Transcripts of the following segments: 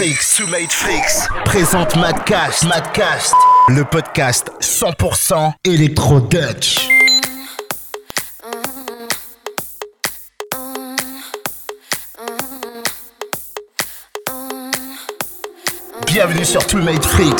Matrix, sous Matrix, présente Madcast, Madcast, le podcast 100% électro-dutch. Bienvenue sur True Matrix.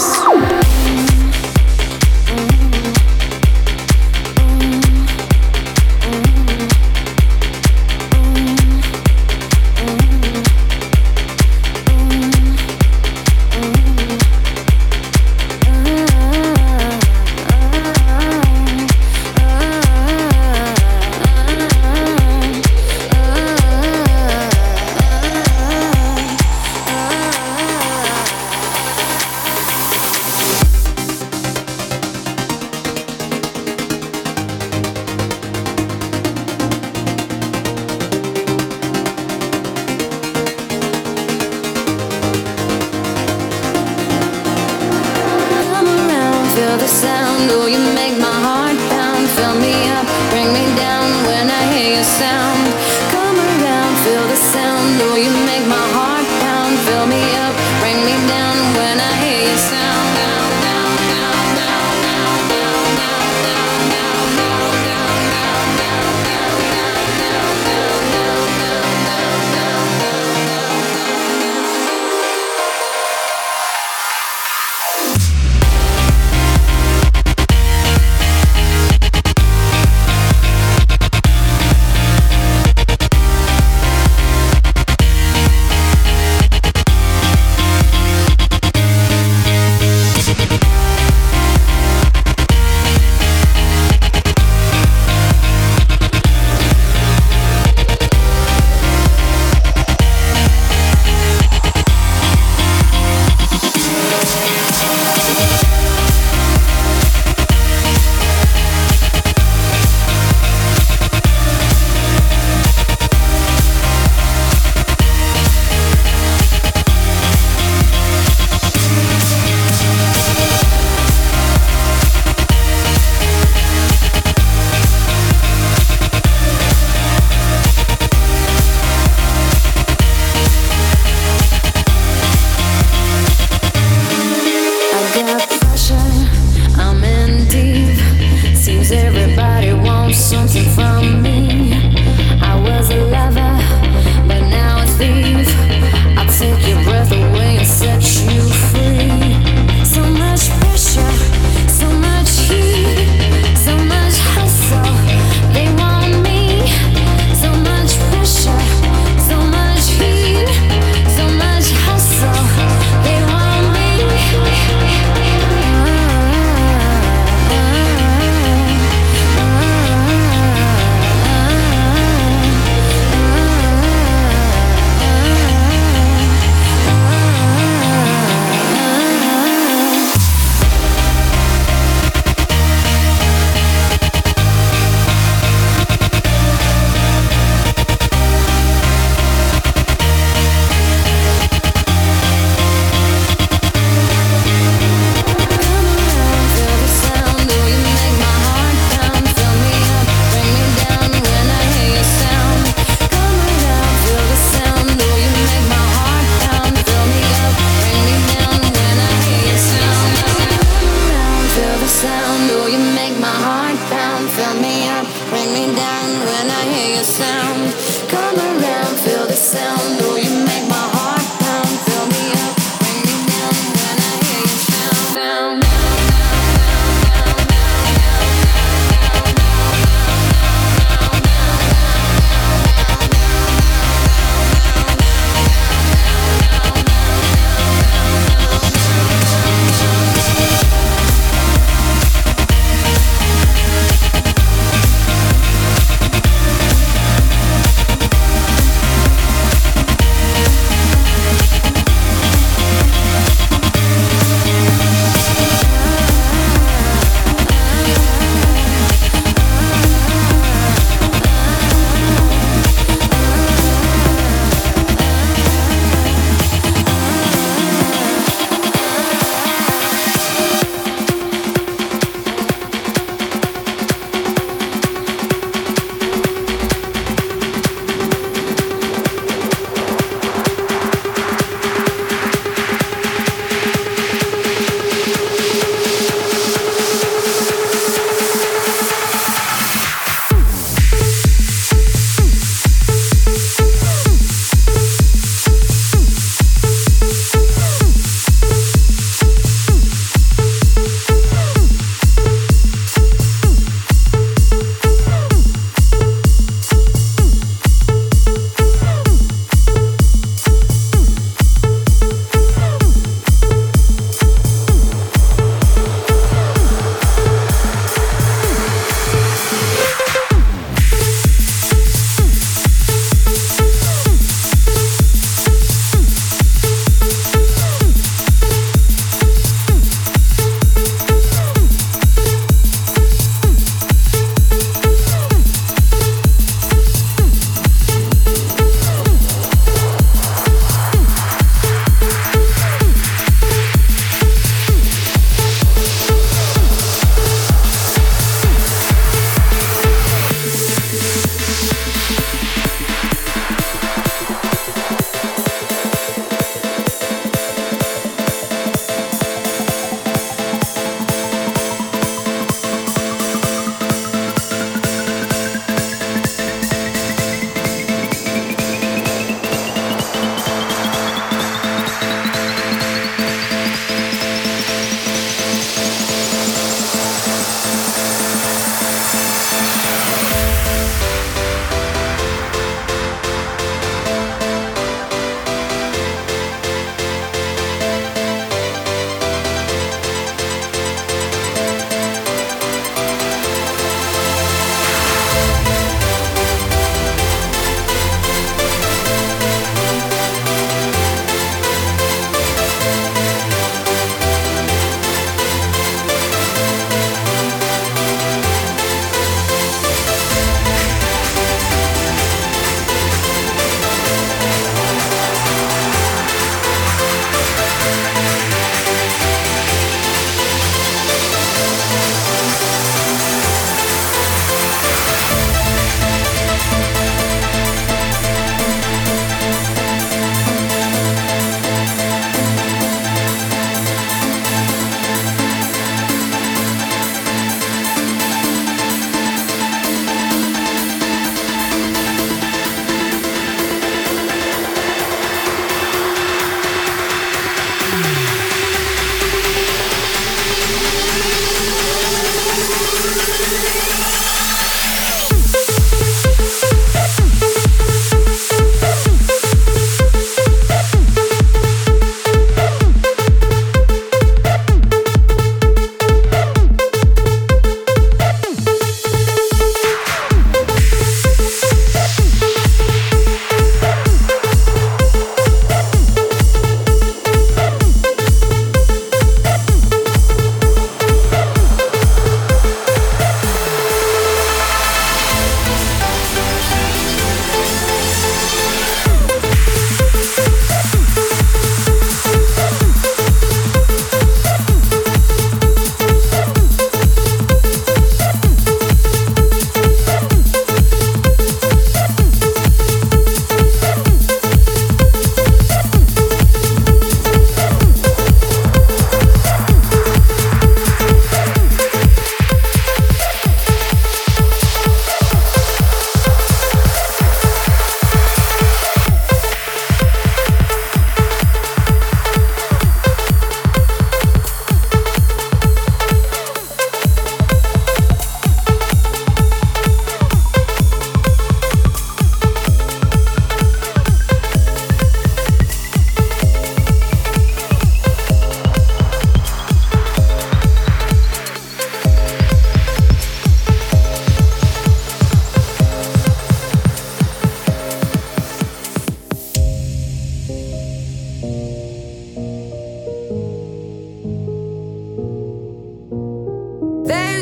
There's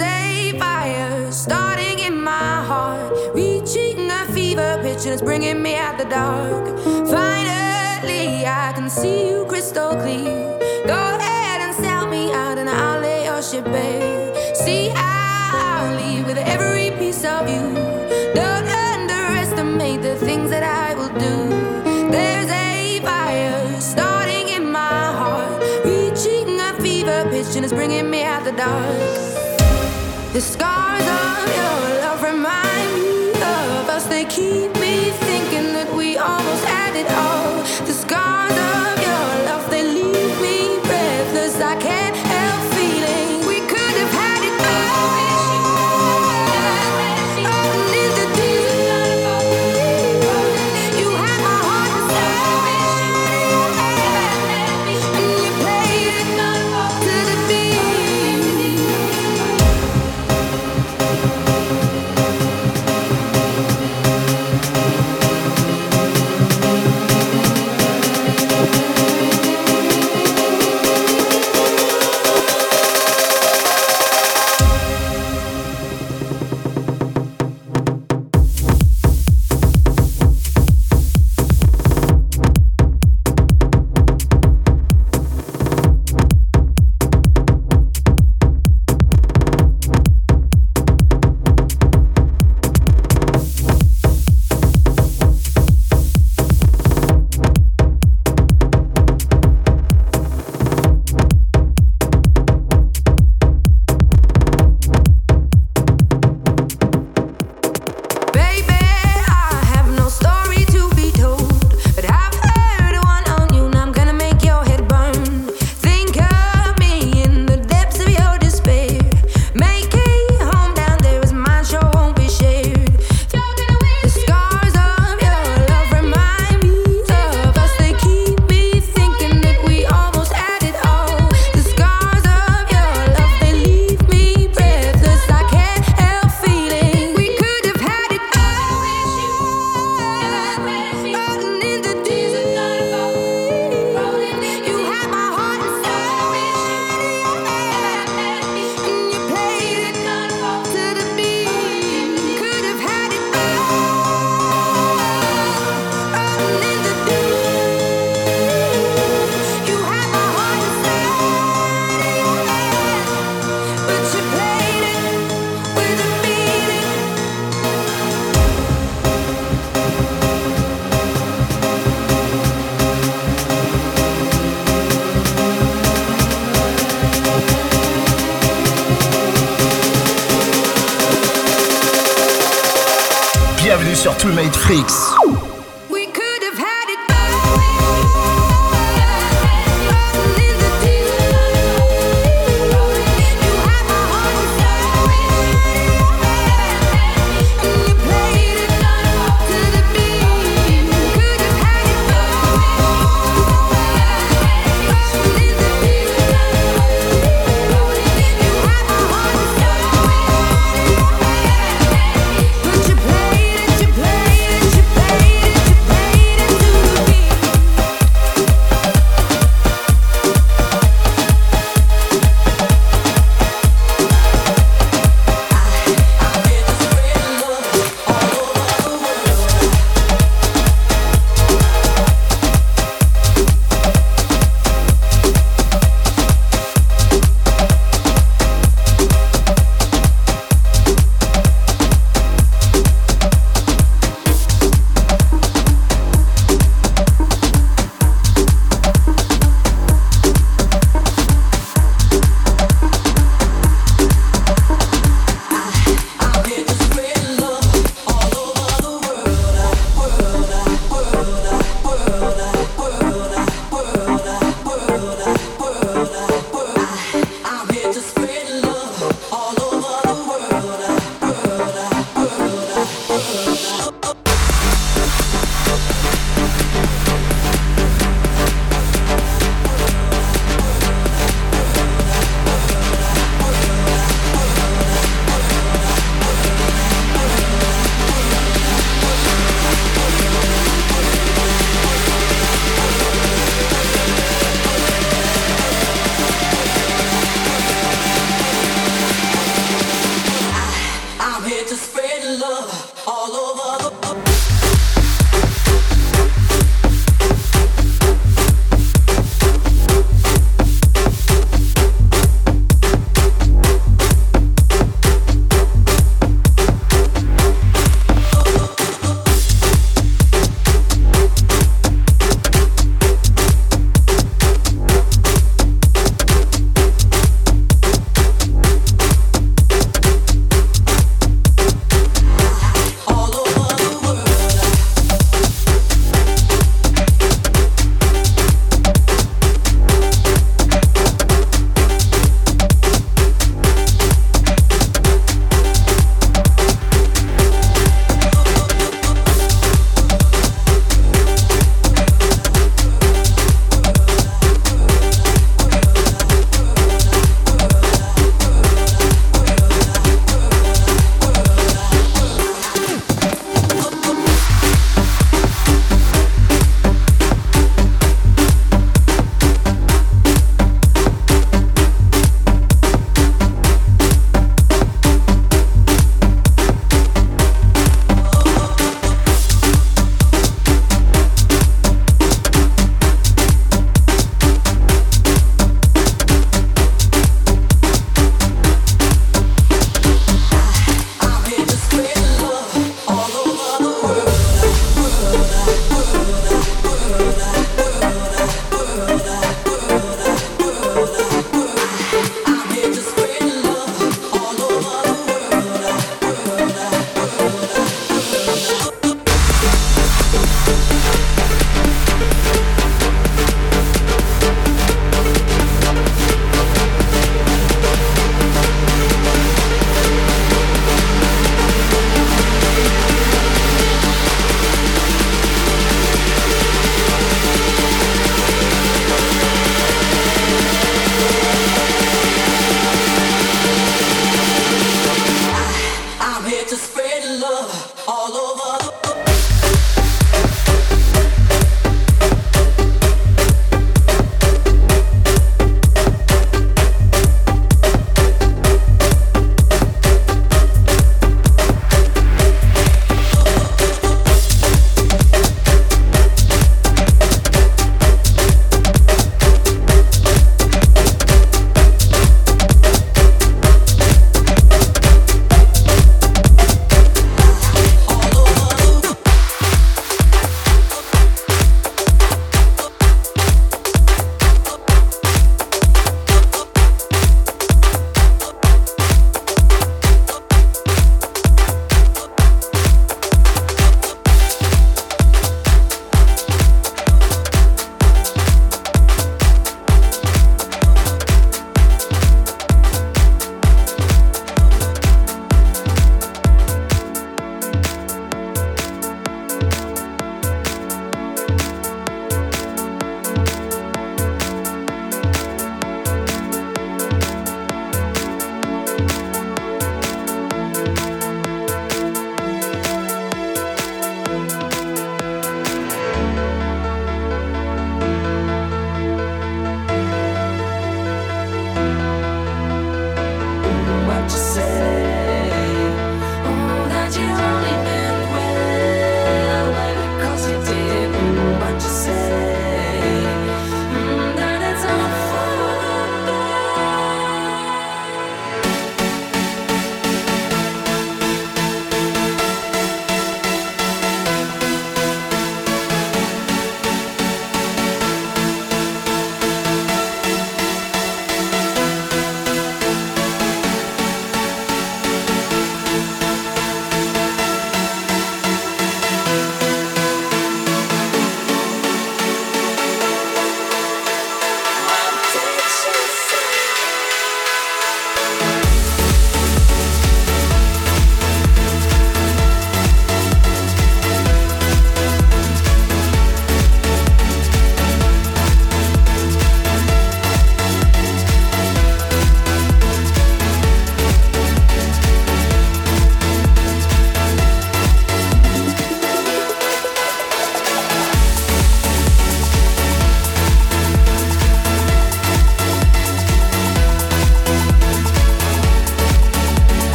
a fire starting in my heart, reaching a fever pitch And it's bringing me out the dark. Finally, I can see you crystal clear. Go ahead and sell me out, and I'll lay your ship bare. See, how I'll leave with every piece of you. dark. The sky.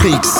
Sur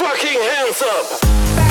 fucking hands up!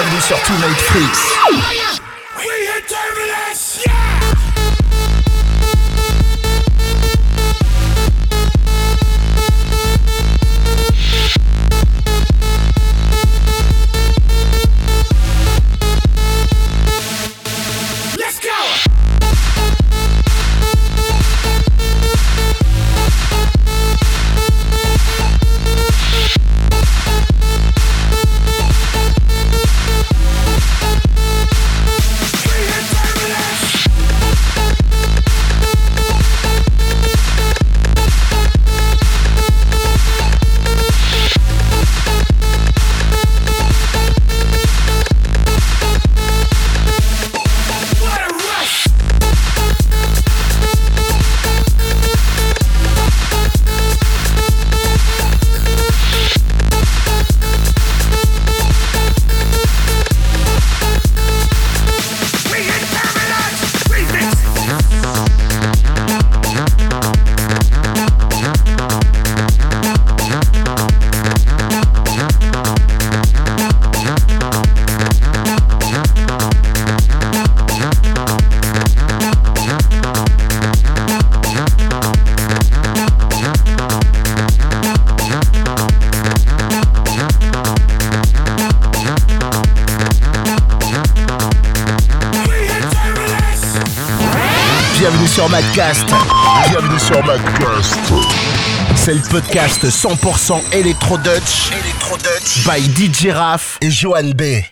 bienvenue sur Tonight Freaks. podcast 100% Electro Dutch, Dutch by DJ Raph et Johan B.